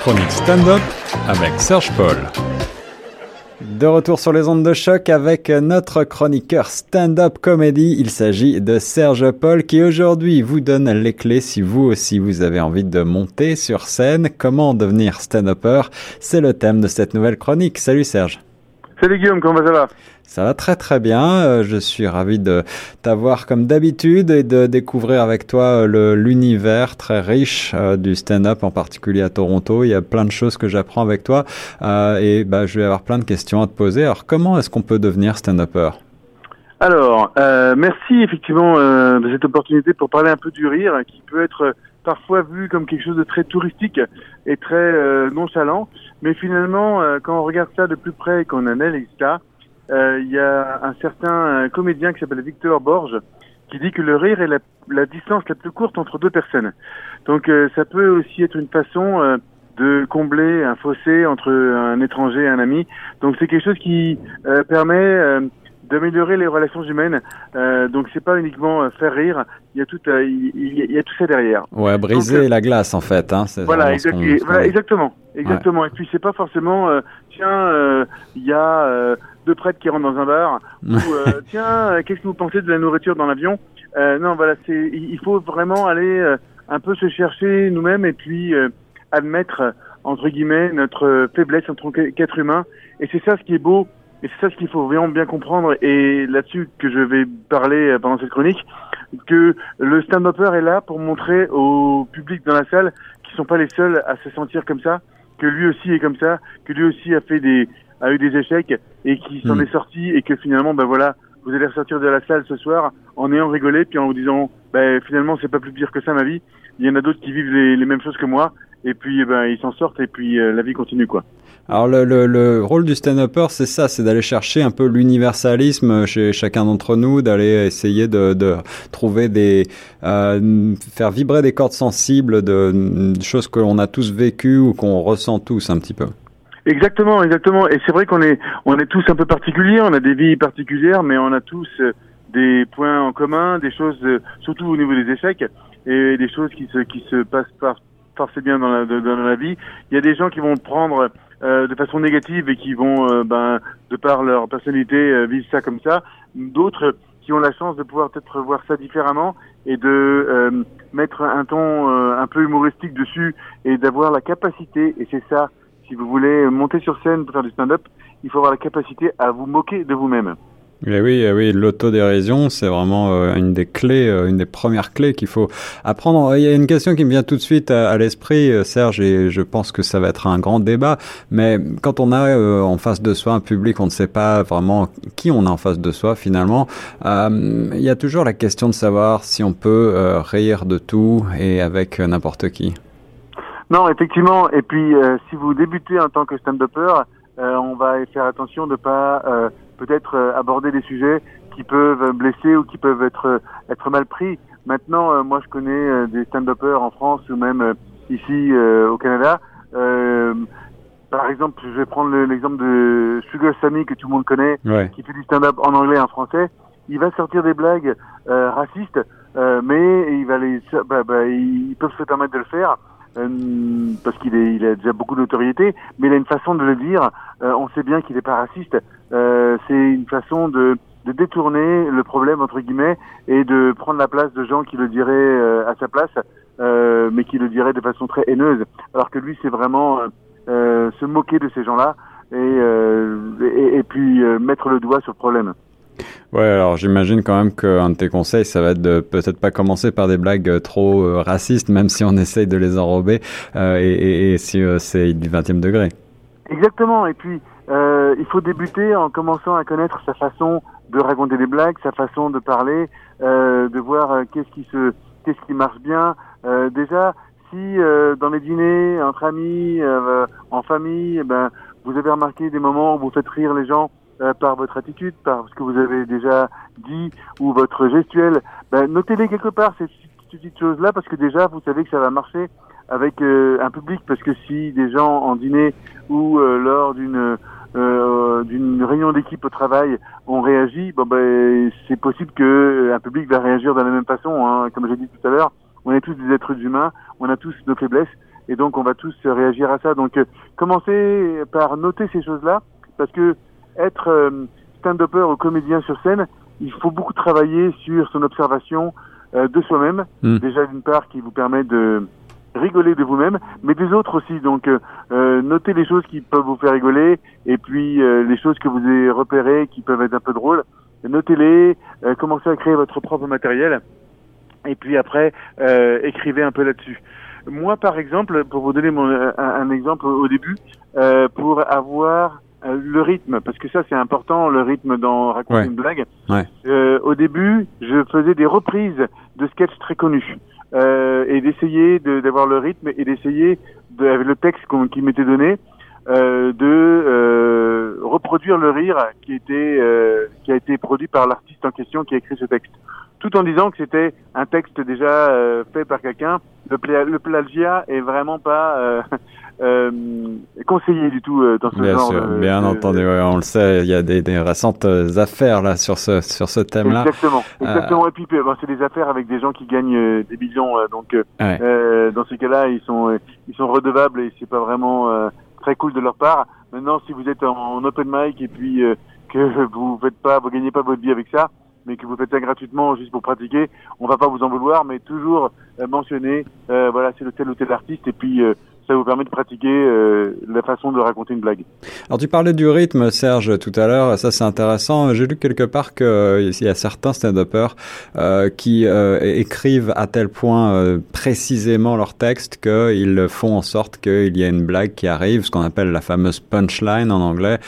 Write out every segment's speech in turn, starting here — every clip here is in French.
chronique stand-up avec Serge Paul. De retour sur les ondes de choc avec notre chroniqueur stand-up comédie. Il s'agit de Serge Paul qui aujourd'hui vous donne les clés si vous aussi vous avez envie de monter sur scène. Comment devenir stand-upper? C'est le thème de cette nouvelle chronique. Salut Serge. Salut Guillaume, comment ça va? Ça va très très bien. Euh, je suis ravi de t'avoir comme d'habitude et de découvrir avec toi euh, l'univers très riche euh, du stand-up, en particulier à Toronto. Il y a plein de choses que j'apprends avec toi et bah, je vais avoir plein de questions à te poser. Alors comment est-ce qu'on peut devenir stand-upper? Alors, merci effectivement de cette opportunité pour parler un peu du rire qui peut être parfois vu comme quelque chose de très touristique et très nonchalant. Mais finalement, quand on regarde ça de plus près et qu'on analyse ça, euh, il y a un certain comédien qui s'appelle Victor Borges qui dit que le rire est la, la distance la plus courte entre deux personnes. Donc euh, ça peut aussi être une façon euh, de combler un fossé entre un étranger et un ami. Donc c'est quelque chose qui permet d'améliorer les relations humaines. Euh, donc c'est pas uniquement faire rire, il y a tout, il, y a tout ça derrière. Ouais, briser la glace en fait. Hein, voilà, exactement, exactement. Et puis c'est pas forcément, tiens, il y a deux prêtres qui rentrent dans un bar, ou euh, tiens, euh, qu'est-ce que vous pensez de la nourriture dans l'avion? Euh, Non, voilà, c'est, il faut vraiment aller un peu se chercher nous-mêmes et puis admettre entre guillemets notre faiblesse en tant qu'être humain. Et c'est ça ce qui est beau, et c'est ça ce qu'il faut vraiment bien comprendre. Et là-dessus que je vais parler pendant cette chronique, que le stand-upper est là pour montrer au public dans la salle qu'ils sont pas les seuls à se sentir comme ça, que lui aussi est comme ça, que lui aussi a fait des a eu des échecs et qui s'en hmm. est sorti et que finalement, ben voilà, vous allez ressortir de la salle ce soir en ayant rigolé puis en vous disant, ben finalement c'est pas plus pire que ça ma vie. Il y en a d'autres qui vivent les, les, mêmes choses que moi et puis eh ben ils s'en sortent et puis euh, la vie continue quoi. Alors le, le, le rôle du stand-upper, c'est ça, c'est d'aller chercher un peu l'universalisme chez chacun d'entre nous, d'aller essayer de, de, trouver des, euh, faire vibrer des cordes sensibles de, de choses que l'on a tous vécues ou qu'on ressent tous un petit peu. Exactement, exactement. Et c'est vrai qu'on est, on est tous un peu particuliers, on a des vies particulières, mais on a tous euh, des points en commun, des choses, euh, surtout au niveau des échecs, et des choses qui se, qui se passent pas forcément bien dans la, dans la vie. Il y a des gens qui vont prendre euh, de façon négative et qui vont, ben, de par leur personnalité, vivre ça comme ça. D'autres qui ont la chance de pouvoir peut-être voir ça différemment et de mettre un ton un peu humoristique dessus et d'avoir la capacité, et c'est ça si vous voulez monter sur scène pour faire du stand-up, il faut avoir la capacité à vous moquer de vous-même. Et eh oui, eh oui, l'autodérision, c'est vraiment euh, une des clés, euh, une des premières clés qu'il faut apprendre. Il y a une question qui me vient tout de suite à, l'esprit, euh, Serge, et je pense que ça va être un grand débat. Mais quand on a en face de soi un public, on ne sait pas vraiment qui on a en face de soi finalement. il y a toujours la question de savoir si on peut rire de tout et avec n'importe qui. Non, effectivement. Et puis, si vous débutez en tant que stand-upper, on va faire attention de pas euh, peut-être aborder des sujets qui peuvent blesser ou qui peuvent être être mal pris. Maintenant, moi, je connais des stand-uppers en France ou même ici au Canada. par exemple, je vais prendre l'exemple de Sugar Sammy que tout le monde connaît, qui fait du stand-up en anglais et en français. Il va sortir des blagues racistes, mais il va les, bah, bah, ils peuvent se permettre de le faire euh, parce qu'il il a déjà beaucoup d'autorité, mais il a une façon de le dire. Euh, on sait bien qu'il n'est pas raciste. Euh, c'est une façon de, de, détourner le problème entre guillemets et de prendre la place de gens qui le diraient à sa place, mais qui le diraient de façon très haineuse. Alors que lui, c'est vraiment se moquer de ces gens-là et, et, et, puis mettre le doigt sur le problème. Ouais, alors j'imagine quand même qu'un de tes conseils, ça va être de peut-être pas commencer par des blagues euh, trop euh, racistes, même si on essaye de les enrober, euh, et, et, si c'est du 20e degré. Exactement, et puis il faut débuter en commençant à connaître sa façon de raconter des blagues, sa façon de parler, de voir qu'est-ce qui se, qu'est-ce qui marche bien. déjà, si dans les dîners entre amis, en famille, eh ben vous avez remarqué des moments où vous faites rire les gens euh, par votre attitude, par ce que vous avez déjà dit ou votre gestuelle, ben, notez-les quelque part ces petites choses-là parce que déjà vous savez que ça va marcher avec euh, un public parce que si des gens en dîner ou euh, lors d'une d'une réunion d'équipe au travail ont réagi, bon ben c'est possible que un public va réagir de la même façon. Hein. Comme j'ai dit tout à l'heure, on est tous des êtres humains, on a tous nos faiblesses et donc on va tous réagir à ça. Donc commencez par noter ces choses-là, parce que être stand-upper ou comédien sur scène, il faut beaucoup travailler sur son observation de soi-même. Hmm. Déjà d'une part qui vous permet de rigoler de vous-même, mais des autres aussi. Donc, euh, euh, notez les choses qui peuvent vous faire rigoler, et puis euh, les choses que vous avez repérées qui peuvent être un peu drôles. Notez-les, commencez à créer votre propre matériel, et puis après, écrivez un peu là-dessus. Moi, par exemple, pour vous donner mon, un, exemple au début, pour avoir le rythme, parce que ça c'est important, le rythme dans raconter une blague. Ouais. au début, je faisais des reprises de sketchs très connus euh, et d'essayer d'avoir le rythme et d'essayer de, avec le texte qui m'était donné euh, de euh, reproduire le rire qui était euh, qui a été produit par l'artiste en question qui a écrit ce texte tout en disant que c'était un texte déjà euh, fait par quelqu'un le, le plagiat est vraiment pas euh, euh, conseillé du tout euh, dans ce bien genre. Sûr, bien entendu, on le sait, il y a des, des, récentes affaires là sur ce sur ce thème-là. Exactement, exactement. Et puis bon, c'est des affaires avec des gens qui gagnent des millions, donc ouais. dans ces cas-là, ils sont ils sont redevables et c'est pas vraiment très cool de leur part. Maintenant, si vous êtes en, open mic et puis que vous faites pas, vous gagnez pas votre vie avec ça, mais que vous faites ça gratuitement juste pour pratiquer, on va pas vous en vouloir, mais toujours mentionner, voilà, c'est le tel ou tel artiste, et puis ça vous permet de pratiquer euh, la façon de raconter une blague. Alors tu parlais du rythme, Serge, tout à l'heure. Ça c'est intéressant. J'ai lu quelque part qu'il euh, y a certains stand-uppers euh, qui écrivent à tel point précisément leur texte qu'ils font en sorte qu'il y ait une blague qui arrive, ce qu'on appelle la fameuse punchline en anglais,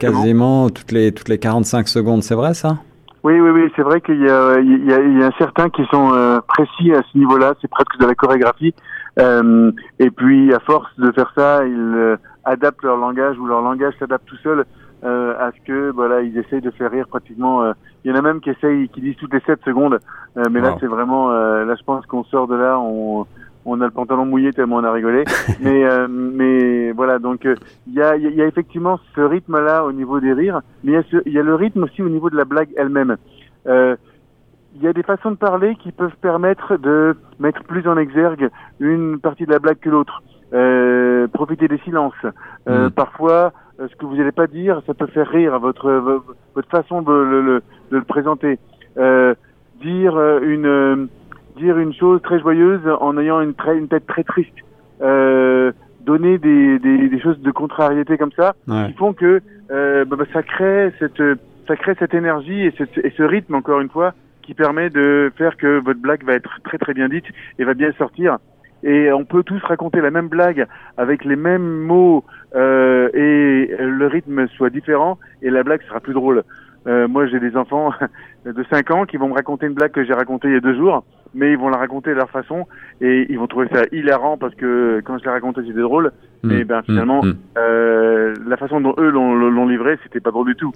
quasiment toutes les toutes les 45 secondes. C'est vrai ça? Oui, oui, oui, c'est vrai qu'il y a, il y, a, il y a certains qui sont précis à ce niveau-là, c'est presque de la chorégraphie. Euh, et puis, à force de faire ça, ils euh, adaptent leur langage ou leur langage s'adapte tout seul euh, à ce que voilà, ils essayent de faire rire pratiquement. Euh, il y en a même qui essayent, qui disent toutes les 7 secondes. mais là, c'est vraiment, là, je pense qu'on sort de là, on, on a le pantalon mouillé tellement on a rigolé. mais, mais voilà, donc il y a, y, a, effectivement ce rythme-là au niveau des rires, mais il y, y a le rythme aussi au niveau de la blague elle-même. Euh, il y a des façons de parler qui peuvent permettre de mettre plus en exergue une partie de la blague que l'autre. Euh, profiter des silences. Euh, mm. Parfois, euh, ce que vous n'allez pas dire, ça peut faire rire votre votre façon de le, de le présenter. Euh, dire une dire une chose très joyeuse en ayant une, très, une tête très triste. Euh, donner des, des, des, choses de contrariété comme ça ouais. qui font que bah, bah, ça crée cette ça crée cette énergie et ce rythme encore une fois qui permet de faire que votre blague va être très très bien dite et va bien sortir. Et on peut tous raconter la même blague avec les mêmes mots euh, et le rythme soit différent et la blague sera plus drôle. Euh, moi, j'ai des enfants de 5 ans qui vont me raconter une blague que j'ai racontée il y a deux jours, mais ils vont la raconter de leur façon et ils vont trouver ça hilarant parce que quand je l'ai raconté, c'était drôle. Mmh. Mais ben finalement, mmh. euh, la façon dont eux l'ont livré, c'était pas drôle du tout.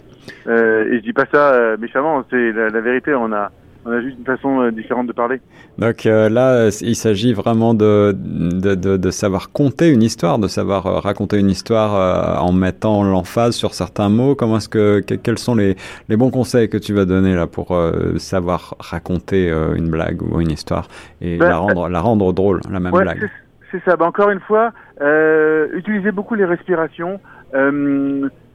Euh, et je dis pas ça euh, méchamment, c'est la, la, vérité. On a on a juste une façon euh, différente de parler. Donc euh, là, il s'agit vraiment de, de, de, de, savoir compter une histoire, de savoir euh, raconter une histoire euh, en mettant l'emphase sur certains mots. Comment est-ce que, que, quels sont les, les bons conseils que tu vas donner là pour euh, savoir raconter euh, une blague ou une histoire et ben, la rendre la rendre drôle, la même ouais, blague? C'est ça. Ben, encore une fois, utilisez beaucoup les respirations.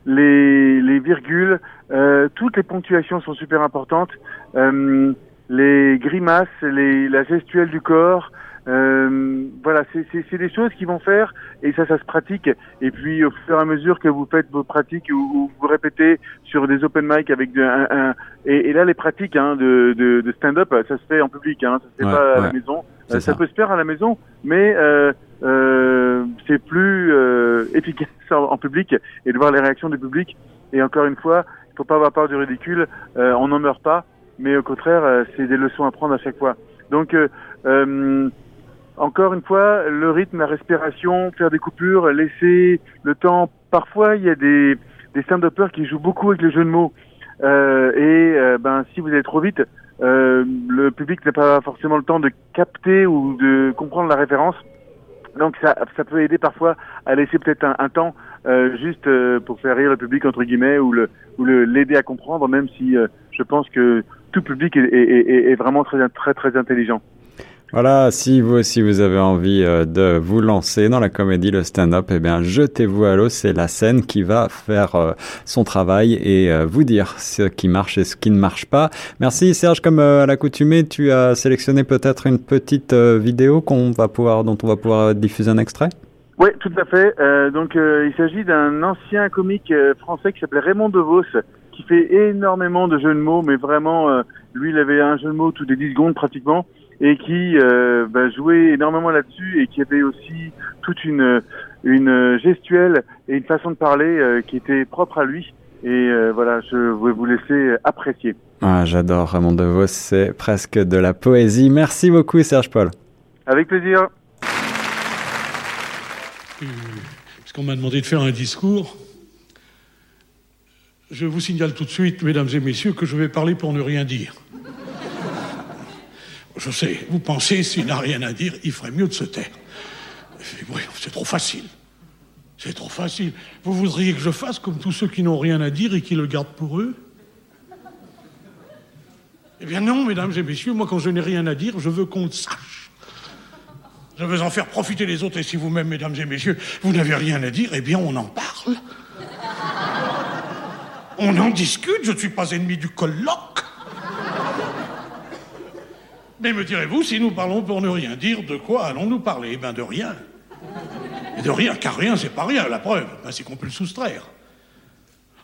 Les, les virgules, euh, toutes les ponctuations sont super importantes. Euh, les grimaces, les, la gestuelle du corps, euh, voilà, c'est des choses qui vont faire et ça, ça se pratique. Et puis au fur et à mesure que vous faites vos pratiques ou, ou vous répétez sur des open mic avec de, un, un et, et, là les pratiques hein, de, de, de stand-up, ça se fait en public, hein, ça se fait ouais, pas à ouais. la maison. Ça. ça. peut se faire à la maison, mais euh, euh, c'est plus euh, efficace en, public et de voir les réactions du public. Et encore une fois, il faut pas avoir peur du ridicule. Euh, on n'en meurt pas, mais au contraire, euh, c'est des leçons à prendre à chaque fois. Donc, euh, encore une fois, le rythme, la respiration, faire des coupures, laisser le temps. Parfois, il y a des, des stand-uppers qui jouent beaucoup avec le jeu de mots. et ben, si vous allez trop vite, le public n'a pas forcément le temps de capter ou de comprendre la référence. Donc ça, peut aider parfois à laisser peut-être un, temps euh, juste euh, pour faire rire le public entre guillemets ou le ou le l'aider à comprendre, même si euh, je pense que tout public est, est, est, est vraiment très très très intelligent. Voilà, si vous aussi vous avez envie euh, de vous lancer dans la comédie, le stand-up, eh bien jetez-vous à l'eau, c'est la scène qui va faire euh, son travail et euh, vous dire ce qui marche et ce qui ne marche pas. Merci Serge, comme à l'accoutumée, tu as sélectionné peut-être une petite vidéo qu'on va pouvoir, dont on va pouvoir diffuser un extrait? Oui, tout à fait. donc il s'agit d'un ancien comique français qui s'appelait Raymond DeVos, qui fait énormément de jeux de mots, mais vraiment, lui, il avait un jeu de mots tous les 10 secondes pratiquement et qui euh, bah, jouait énormément là-dessus et qui avait aussi toute une, une gestuelle et une façon de parler euh, qui était propre à lui. Et euh, voilà, je vais vous laisser apprécier. Ah, J'adore Raymond DeVos, c'est presque de la poésie. Merci beaucoup Serge Paul. Avec plaisir. Puisqu'on m'a demandé de faire un discours, je vous signale tout de suite, mesdames et messieurs, que je vais parler pour ne rien dire. Je sais, vous pensez, s'il n'a rien à dire, il ferait mieux de se taire. C'est trop facile. C'est trop facile. Vous voudriez que je fasse comme tous ceux qui n'ont rien à dire et qui le gardent pour eux? Eh bien non, mesdames et messieurs, moi quand je n'ai rien à dire, je veux qu'on le sache. Je veux en faire profiter les autres, et si vous-même, mesdames et messieurs, vous n'avez rien à dire, eh bien on en parle. On en discute, je ne suis pas ennemi du colloque. Mais me direz-vous, si nous parlons pour ne rien dire, de quoi allons-nous parler? Eh bien, de rien. De rien, car rien, c'est pas rien. La preuve, ben, c'est qu'on peut le soustraire.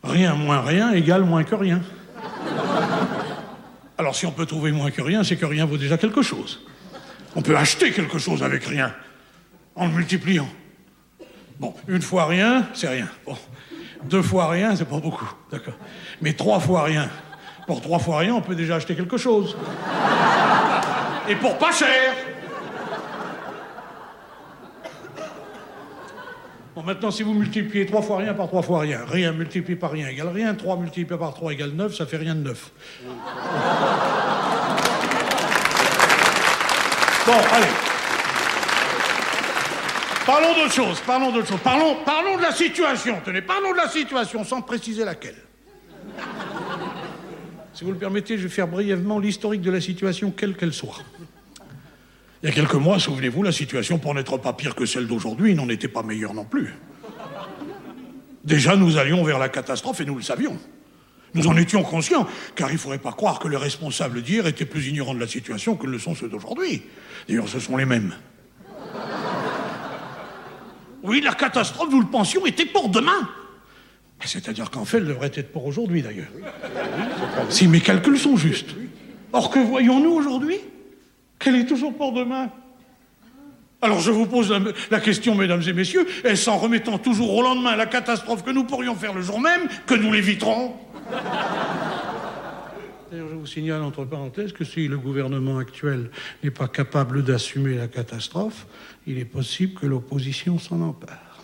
Rien moins rien égale moins que rien. Alors, si on peut trouver moins que rien, c'est que rien vaut déjà quelque chose. On peut acheter quelque chose avec rien, en le multipliant. Bon, une fois rien, c'est rien. Bon, deux fois rien, c'est pas beaucoup. D'accord. Mais trois fois rien. Pour trois fois rien, on peut déjà acheter quelque chose. Et pour pas cher. Bon, maintenant, si vous multipliez trois fois rien par trois fois rien, rien multiplié par rien égale rien, 3 multiplié par 3 égale 9, ça fait rien de neuf. Bon, allez. Parlons d'autre chose, parlons d'autre chose. Parlons, parlons de la situation. Tenez, parlons de la situation sans préciser laquelle. Si vous le permettez, je vais faire brièvement l'historique de la situation, quelle qu'elle soit. Il y a quelques mois, souvenez-vous, la situation, pour n'être pas pire que celle d'aujourd'hui, n'en était pas meilleure non plus. Déjà, nous allions vers la catastrophe et nous le savions. Nous en étions conscients, car il ne faudrait pas croire que les responsables d'hier étaient plus ignorants de la situation que ne le sont ceux d'aujourd'hui. D'ailleurs, ce sont les mêmes. Oui, la catastrophe, nous le pensions, était pour demain. C'est-à-dire qu'en fait, elle devrait être pour aujourd'hui d'ailleurs. Si mes calculs sont justes. Or, que voyons-nous aujourd'hui? Qu'elle est toujours pour demain. Alors je vous pose la, question, mesdames et messieurs, est-ce en remettant toujours au lendemain la catastrophe que nous pourrions faire le jour même que nous l'éviterons? Je vous signale entre parenthèses que si le gouvernement actuel n'est pas capable d'assumer la catastrophe, il est possible que l'opposition s'en empare.